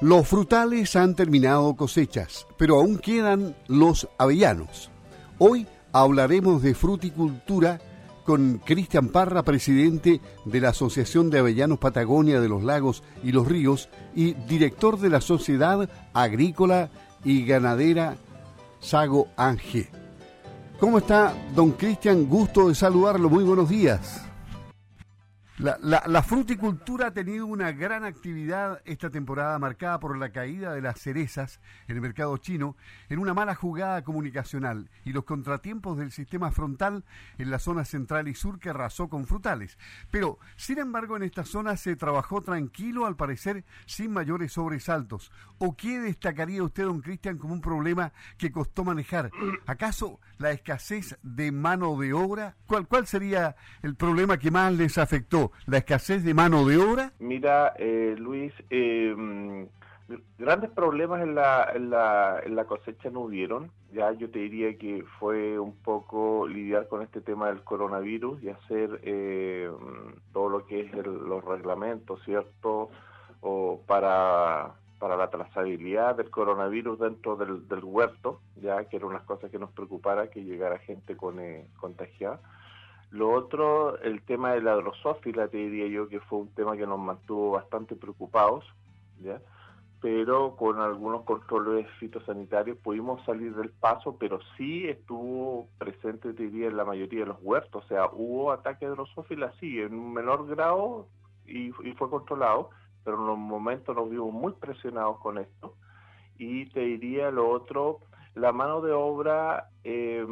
Los frutales han terminado cosechas, pero aún quedan los avellanos. Hoy hablaremos de fruticultura con Cristian Parra, presidente de la Asociación de Avellanos Patagonia de los Lagos y los Ríos y director de la Sociedad Agrícola y Ganadera Sago Ángel. ¿Cómo está, don Cristian? Gusto de saludarlo. Muy buenos días. La, fruticultura ha tenido una gran actividad esta temporada marcada por la caída de las cerezas en el mercado chino en una mala jugada comunicacional y los contratiempos del sistema frontal en la zona central y sur que arrasó con frutales. Pero, sin embargo, en esta zona se trabajó tranquilo, al parecer sin mayores sobresaltos. ¿O qué destacaría usted, don Cristian, como un problema que costó manejar? ¿Acaso la escasez de mano de obra? ¿Cuál, cuál sería el problema que más les afectó? La escasez de mano de obra? Mira, eh, Luis, eh, grandes problemas en la, en, la, en la cosecha no hubieron. Ya yo te diría que fue un poco lidiar con este tema del coronavirus y hacer eh, todo lo que es los reglamentos, ¿cierto? O para, para la trazabilidad del coronavirus dentro del, huerto, ya que era una cosa que nos preocupara que llegara gente con eh, contagiada lo otro, el tema de la drosófila, te diría yo que fue un tema que nos mantuvo bastante preocupados, ¿ya? pero con algunos controles fitosanitarios pudimos salir del paso, pero sí estuvo presente, te diría, en la mayoría de los huertos. O sea, hubo ataque de drosófila, sí, en un menor grado y, fue controlado, pero en los momentos nos vimos muy presionados con esto. Y te diría lo otro, la mano de obra... Eh,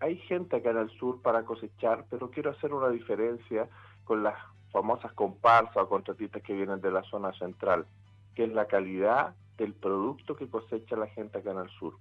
hay gente acá en el sur para cosechar, pero quiero hacer una diferencia con las famosas comparsas o contratistas que vienen de la zona central, que es la calidad del producto que cosecha la gente acá en el sur.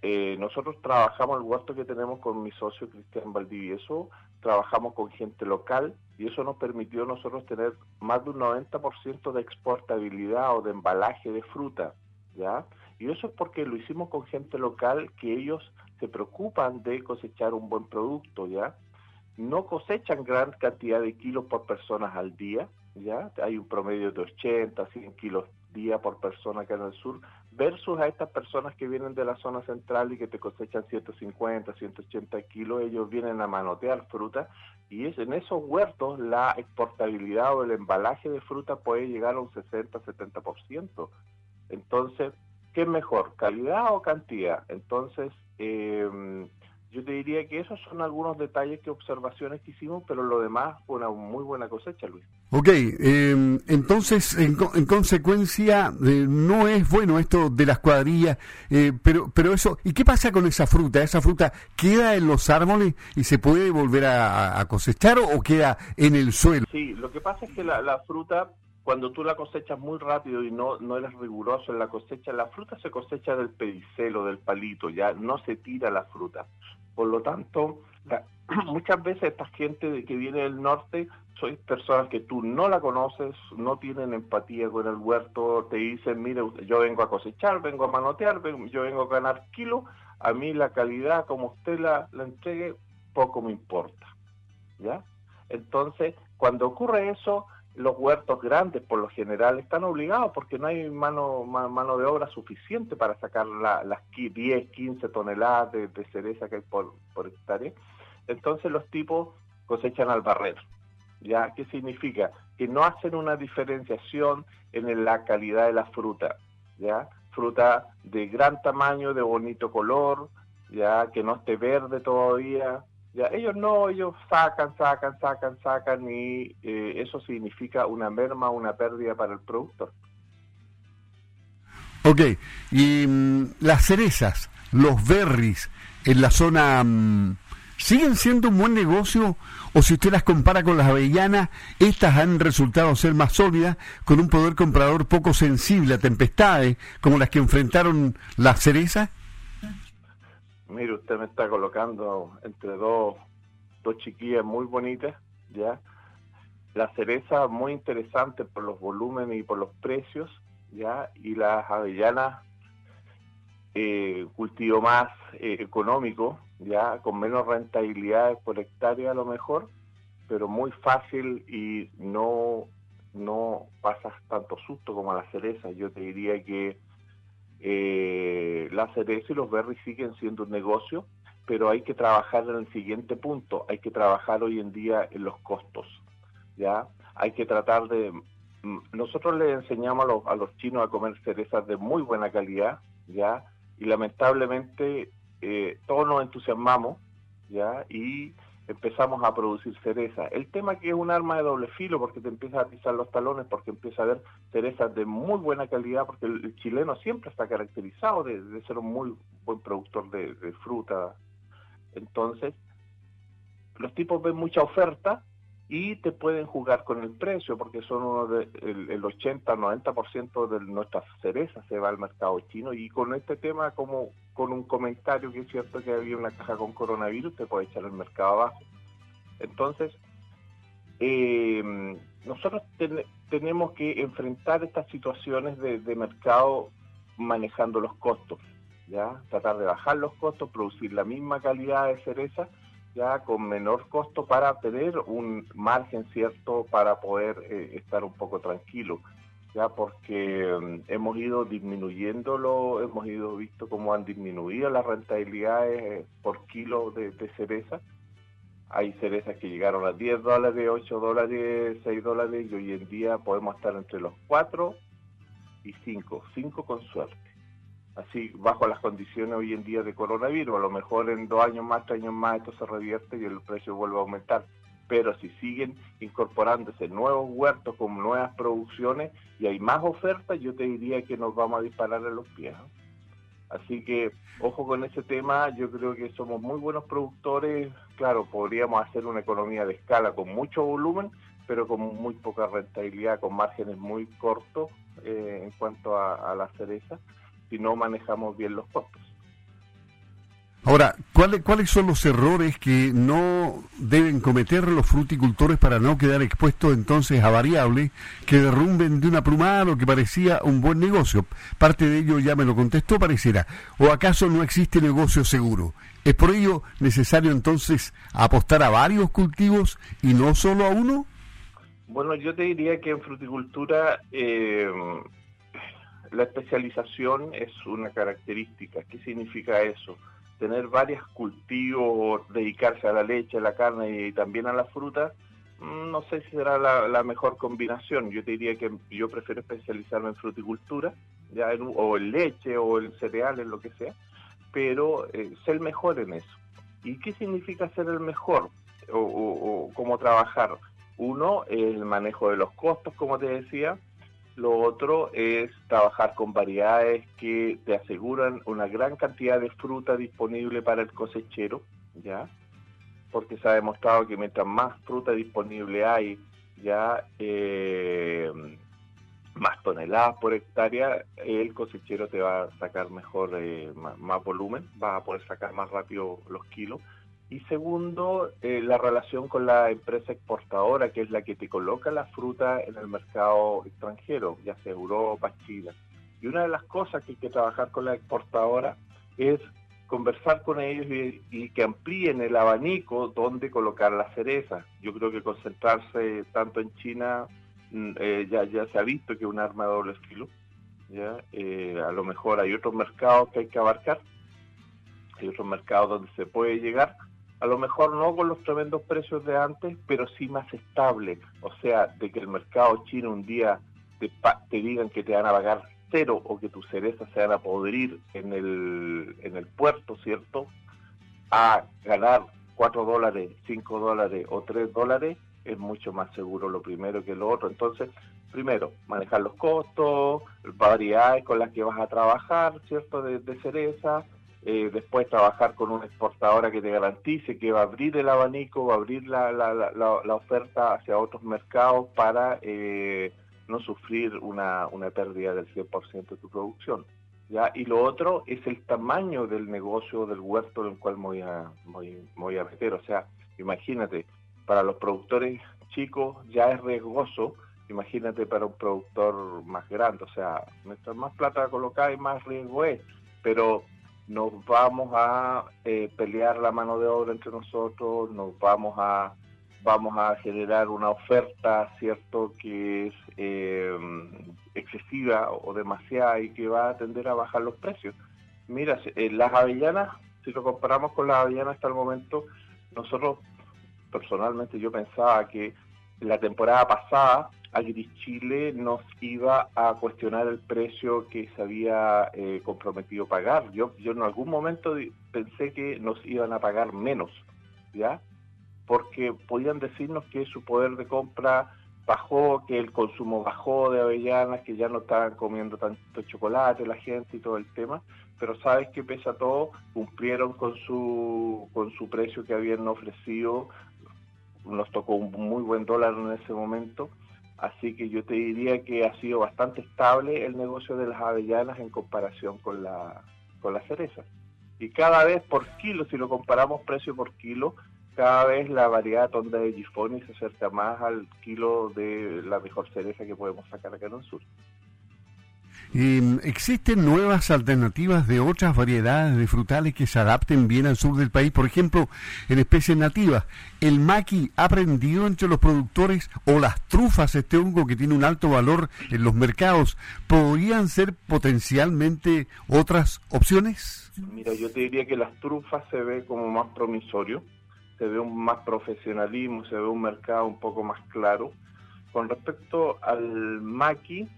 Eh, nosotros trabajamos el huerto que tenemos con mi socio Cristian Valdivieso, trabajamos con gente local y eso nos permitió nosotros tener más de un 90% de exportabilidad o de embalaje de fruta, ¿ya? Y eso es porque lo hicimos con gente local que ellos se preocupan de cosechar un buen producto, ¿ya? No cosechan gran cantidad de kilos por personas al día, ¿ya? Hay un promedio de 80, 100 kilos día por persona acá en el sur, versus a estas personas que vienen de la zona central y que te cosechan 150, 180 kilos, ellos vienen a manotear fruta y es en esos huertos la exportabilidad o el embalaje de fruta puede llegar a un 60, 70%. Entonces, ¿qué es mejor, calidad o cantidad? Entonces, eh, yo te diría que esos son algunos detalles que observaciones que hicimos, pero lo demás fue una muy buena cosecha, Luis. Ok, em, entonces en, consecuencia eh, no es bueno esto de las cuadrillas, eh, pero pero eso, ¿y qué pasa con esa fruta? ¿Esa fruta queda en los árboles y se puede volver a, cosechar o, queda en el suelo? Sí, lo que pasa es que la, la fruta cuando tú la cosechas muy rápido y no, no eres riguroso en la cosecha, la fruta se cosecha del pedicelo, del palito, ya no se tira la fruta. Por lo tanto, muchas veces esta gente que viene del norte son personas que tú no la conoces, no tienen empatía con el huerto, te dicen, mire, yo vengo a cosechar, vengo a manotear, yo vengo a ganar kilo, a mí la calidad como usted la, la entregue, poco me importa. ¿Ya? Entonces, cuando ocurre eso, los huertos grandes por lo general están obligados porque no hay mano, mano de obra suficiente para sacar las 10, 15 toneladas de, cereza que hay por, por hectárea. Entonces los tipos cosechan al barrer. ¿Ya? ¿Qué significa? Que no hacen una diferenciación en la calidad de la fruta. ¿Ya? Fruta de gran tamaño, de bonito color, ya que no esté verde todavía, ya, ellos no, ellos sacan, sacan, sacan, sacan y eh, eso significa una merma, una pérdida para el productor. Ok, y mm, las cerezas, los berries en la zona, mm, ¿siguen siendo un buen negocio? O si usted las compara con las avellanas, estas han resultado ser más sólidas, con un poder comprador poco sensible a tempestades, como las que enfrentaron las cerezas. Mire, usted me está colocando entre dos, dos chiquillas muy bonitas, ¿ya? La cereza muy interesante por los volúmenes y por los precios, ¿ya? Y las avellanas, eh, cultivo más eh, económico, ¿ya? Con menos rentabilidad por hectárea a lo mejor, pero muy fácil y no no pasas tanto susto como a las cerezas. Yo te diría que eh, la cereza y los berries siguen siendo un negocio, pero hay que trabajar en el siguiente punto, hay que trabajar hoy en día en los costos, ¿ya? Hay que tratar de... Mm, nosotros le enseñamos a los, a los chinos a comer cerezas de muy buena calidad, ¿ya? Y lamentablemente eh, todos nos entusiasmamos, ¿ya? Y empezamos a producir cereza. El tema que es un arma de doble filo porque te empieza a pisar los talones, porque empieza a haber cerezas de muy buena calidad, porque el, chileno siempre está caracterizado de, ser un muy buen productor de, fruta. Entonces, los tipos ven mucha oferta y te pueden jugar con el precio, porque son uno de, el, el 80-90% de nuestras cerezas se va al mercado chino y con este tema como con un comentario que es cierto que había una caja con coronavirus, te puede echar el mercado abajo. Entonces, eh, nosotros tenemos que enfrentar estas situaciones de, de, mercado manejando los costos, ya tratar de bajar los costos, producir la misma calidad de cereza ya con menor costo para tener un margen cierto para poder eh, estar un poco tranquilo ya porque mm, hemos ido disminuyéndolo, hemos ido visto cómo han disminuido las rentabilidades eh, por kilo de, cereza. Hay cerezas que llegaron a 10 dólares, 8 dólares, 6 dólares y hoy en día podemos estar entre los 4 y 5, 5 con suerte. Así, bajo las condiciones hoy en día de coronavirus, a lo mejor en dos años más, tres años más esto se revierte y el precio vuelve a aumentar pero si siguen incorporándose nuevos huertos con nuevas producciones y hay más ofertas, yo te diría que nos vamos a disparar en los pies. Así que ojo con ese tema, yo creo que somos muy buenos productores, claro, podríamos hacer una economía de escala con mucho volumen, pero con muy poca rentabilidad, con márgenes muy cortos eh, en cuanto a la cereza, si no manejamos bien los costos. Ahora, ¿cuáles, ¿cuáles son los errores que no deben cometer los fruticultores para no quedar expuestos entonces a variables que derrumben de una plumada lo que parecía un buen negocio? Parte de ello ya me lo contestó, pareciera. ¿O acaso no existe negocio seguro? ¿Es por ello necesario entonces apostar a varios cultivos y no solo a uno? Bueno, yo te diría que en fruticultura eh, la especialización es una característica. ¿Qué significa eso? Tener varios cultivos, dedicarse a la leche, a la carne y también a la fruta, mm, no sé si será la, mejor combinación. Yo te diría que yo prefiero especializarme en fruticultura, ya o en leche o en cereales, lo que sea, pero eh, ser mejor en eso. ¿Y qué significa ser el mejor? O, o cómo trabajar. Uno, el manejo de los costos, como te decía, lo otro es trabajar con variedades que te aseguran una gran cantidad de fruta disponible para el cosechero, ¿ya? Porque se ha demostrado que mientras más fruta disponible hay, ya eh, más toneladas por hectárea, el cosechero te va a sacar mejor, eh, más, volumen, va a poder sacar más rápido los kilos y segundo, eh, la relación con la empresa exportadora, que es la que te coloca la fruta en el mercado extranjero, ya sea Europa, China. Y una de las cosas que hay que trabajar con la exportadora es conversar con ellos y, que amplíen el abanico donde colocar la cereza. Yo creo que concentrarse tanto en China mm, eh, ya, ya se ha visto que es un arma de doble filo. ¿ya? Eh, a lo mejor hay otros mercados que hay que abarcar, hay otros mercados donde se puede llegar, a lo mejor no con los tremendos precios de antes, pero sí más estable. O sea, de que el mercado chino un día te, te digan que te van a pagar cero o que tus cerezas se van a podrir en el, en el puerto, ¿cierto? A ganar 4 dólares, 5 dólares o 3 dólares, es mucho más seguro lo primero que lo otro. Entonces, primero, manejar los costos, variedades con las que vas a trabajar, ¿cierto? De, de eh, después trabajar con una exportadora que te garantice que va a abrir el abanico, va a abrir la, la, la, oferta hacia otros mercados para eh, no sufrir una, una pérdida del 100% de tu producción. ¿ya? Y lo otro es el tamaño del negocio, del huerto en el cual voy a, voy a meter. O sea, imagínate, para los productores chicos ya es riesgoso, imagínate para un productor más grande. O sea, mientras más plata colocada y más riesgo es. Pero nos vamos a eh, pelear la mano de obra entre nosotros, nos vamos a vamos a generar una oferta, ¿cierto?, que es eh, excesiva o demasiada y que va a tender a bajar los precios. Mira, eh, las avellanas, si lo comparamos con las avellanas hasta el momento, nosotros, personalmente, yo pensaba que la temporada pasada Agri Chile nos iba a cuestionar el precio que se había eh, comprometido pagar. Yo, yo en algún momento pensé que nos iban a pagar menos, ¿ya? Porque podían decirnos que su poder de compra bajó, que el consumo bajó de avellanas, que ya no estaban comiendo tanto chocolate la gente y todo el tema, pero sabes que pese a todo, cumplieron con su, con su precio que habían ofrecido, nos tocó un muy buen dólar en ese momento, así que yo te diría que ha sido bastante estable el negocio de las avellanas en comparación con la, con la cereza. Y cada vez por kilo, si lo comparamos precio por kilo, cada vez la variedad tonda de Gifoni se acerca más al kilo de la mejor cereza que podemos sacar acá en el sur. Em, ¿Existen nuevas alternativas de otras variedades de frutales que se adapten bien al sur del país? Por ejemplo, en especies nativas, ¿el maqui ha aprendido entre los productores o las trufas, este hongo que tiene un alto valor en los mercados, podrían ser potencialmente otras opciones? Mira, yo te diría que las trufas se ve como más promisorio se ve un más profesionalismo, se ve un mercado un poco más claro. Con respecto al maqui,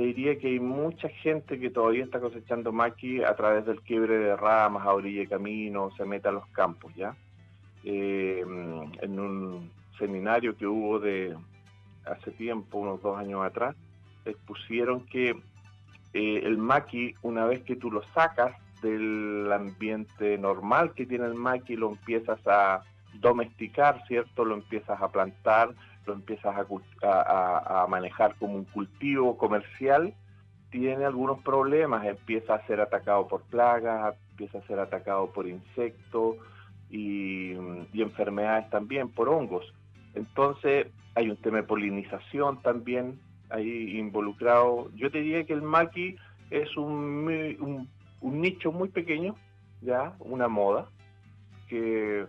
te diría que hay mucha gente que todavía está cosechando maqui a través del quiebre de ramas, a orilla de camino, se mete a los campos, ¿ya? Eh, en un seminario que hubo de hace tiempo, unos dos años atrás, expusieron que eh, el maqui, una vez que tú lo sacas del ambiente normal que tiene el maqui, lo empiezas a domesticar, ¿cierto? Lo empiezas a plantar, lo empiezas a, a, manejar como un cultivo comercial, tiene algunos problemas, empieza a ser atacado por plagas, empieza a ser atacado por insectos y, y enfermedades también, por hongos. Entonces hay un tema de polinización también ahí involucrado. Yo te diría que el maqui es un, un, un nicho muy pequeño, ya, una moda, que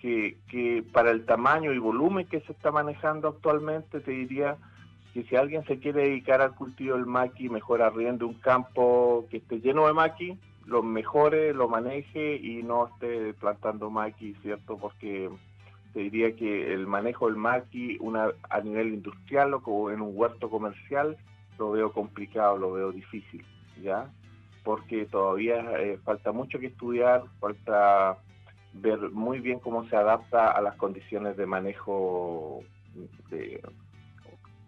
que, para el tamaño y volumen que se está manejando actualmente, te diría que si alguien se quiere dedicar al cultivo del maqui, mejor arriende un campo que esté lleno de maqui, lo mejore, lo maneje y no esté plantando maqui, ¿cierto? Porque te diría que el manejo del maqui una, a nivel industrial o en un huerto comercial lo veo complicado, lo veo difícil, ¿ya? Porque todavía eh, falta mucho que estudiar, falta ver muy bien cómo se adapta a las condiciones de manejo de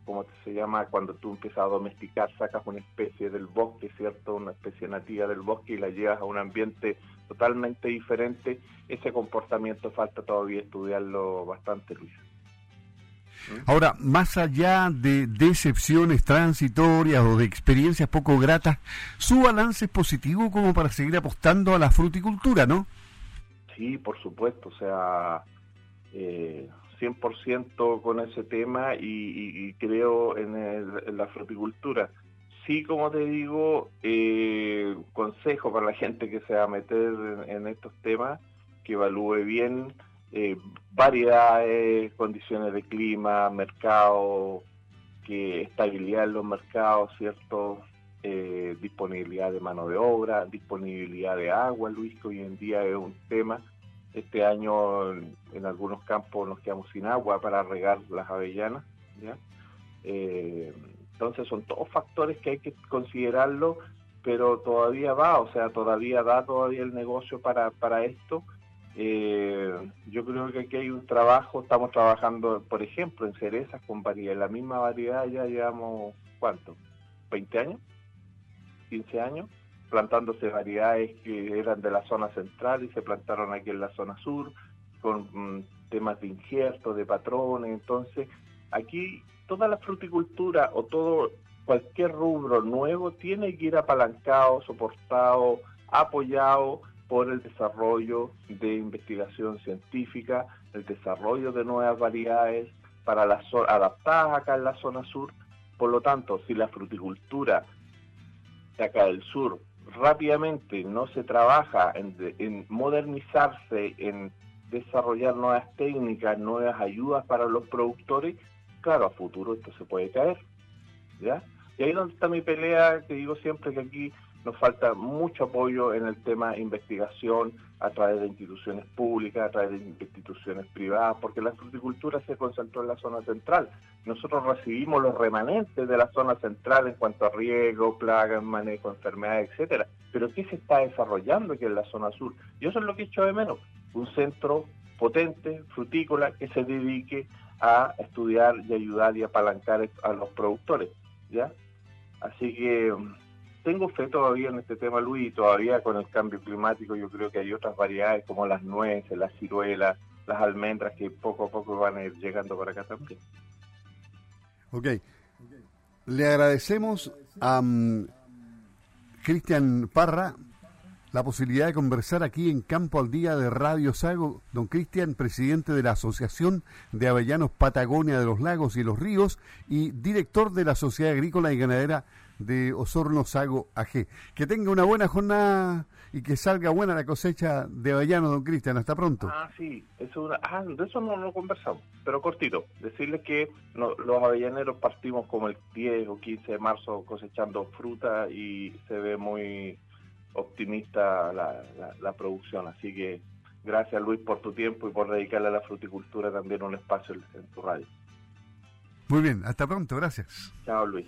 ¿cómo se llama? Cuando tú empiezas a domesticar, sacas una especie del bosque, ¿cierto? Una especie nativa del bosque y la llevas a un ambiente totalmente diferente. Ese comportamiento falta todavía estudiarlo bastante, Luis. ¿Mm? Ahora, más allá de decepciones transitorias o de experiencias poco gratas, su balance es positivo como para seguir apostando a la fruticultura, ¿no? Sí, por supuesto, o sea, eh, 100% con ese tema y, creo en, la fruticultura. Sí, como te digo, eh, consejo para la gente que se va a meter en, estos temas, que evalúe bien eh, variedades, condiciones de clima, mercado, que estabilidad en los mercados, ¿cierto? Eh, disponibilidad de mano de obra, disponibilidad de agua, Luis, que hoy en día es un tema. Este año en, algunos campos nos quedamos sin agua para regar las avellanas. Eh, entonces son todos factores que hay que considerarlo, pero todavía va, o sea, todavía da todavía el negocio para, para esto. Eh, yo creo que aquí hay un trabajo, estamos trabajando, por ejemplo, en cerezas con variedad, la misma variedad ya llevamos, ¿cuánto? ¿20 años? 15 años, plantándose variedades que eran de la zona central y se plantaron aquí en la zona sur, con mm, temas de injerto, de patrones. Entonces, aquí toda la fruticultura o todo cualquier rubro nuevo tiene que ir apalancado, soportado, apoyado por el desarrollo de investigación científica, el desarrollo de nuevas variedades para las adaptadas acá en la zona sur. Por lo tanto, si la fruticultura acá del sur rápidamente no se trabaja en, modernizarse, en desarrollar nuevas técnicas, nuevas ayudas para los productores, claro, a futuro esto se puede caer. ¿Ya? Y ahí es donde está mi pelea, que digo siempre que aquí nos falta mucho apoyo en el tema investigación a través de instituciones públicas, a través de instituciones privadas, porque la fruticultura se concentró en la zona central. Nosotros recibimos los remanentes de la zona central en cuanto a riego, plagas, manejo, enfermedades, etcétera. Pero ¿qué se está desarrollando aquí en la zona sur? Y eso es lo que he hecho de menos. Un centro potente, frutícola, que se dedique a estudiar y ayudar y apalancar a los productores. ¿ya? Así que tengo fe todavía en este tema, Luis, y todavía con el cambio climático yo creo que hay otras variedades como las nueces, las ciruelas, las almendras que poco a poco van a ir llegando para acá también. Ok. Le agradecemos a mm, Cristian Parra la posibilidad de conversar aquí en Campo al Día de Radio Sago. Don Cristian, presidente de la Asociación de Avellanos Patagonia de los Lagos y los Ríos y director de la Sociedad Agrícola y Ganadera de Osorno Sago AG. Que tenga una buena jornada y que salga buena la cosecha de avellanos, don Cristian. Hasta pronto. Ah, sí, eso ah, de eso no lo conversamos, pero cortito. Decirles que los avellaneros partimos como el 10 o 15 de marzo cosechando fruta y se ve muy optimista la, la producción. Así que gracias Luis por tu tiempo y por dedicarle a la fruticultura también un espacio en tu radio. Muy bien, hasta pronto, gracias. Chao Luis.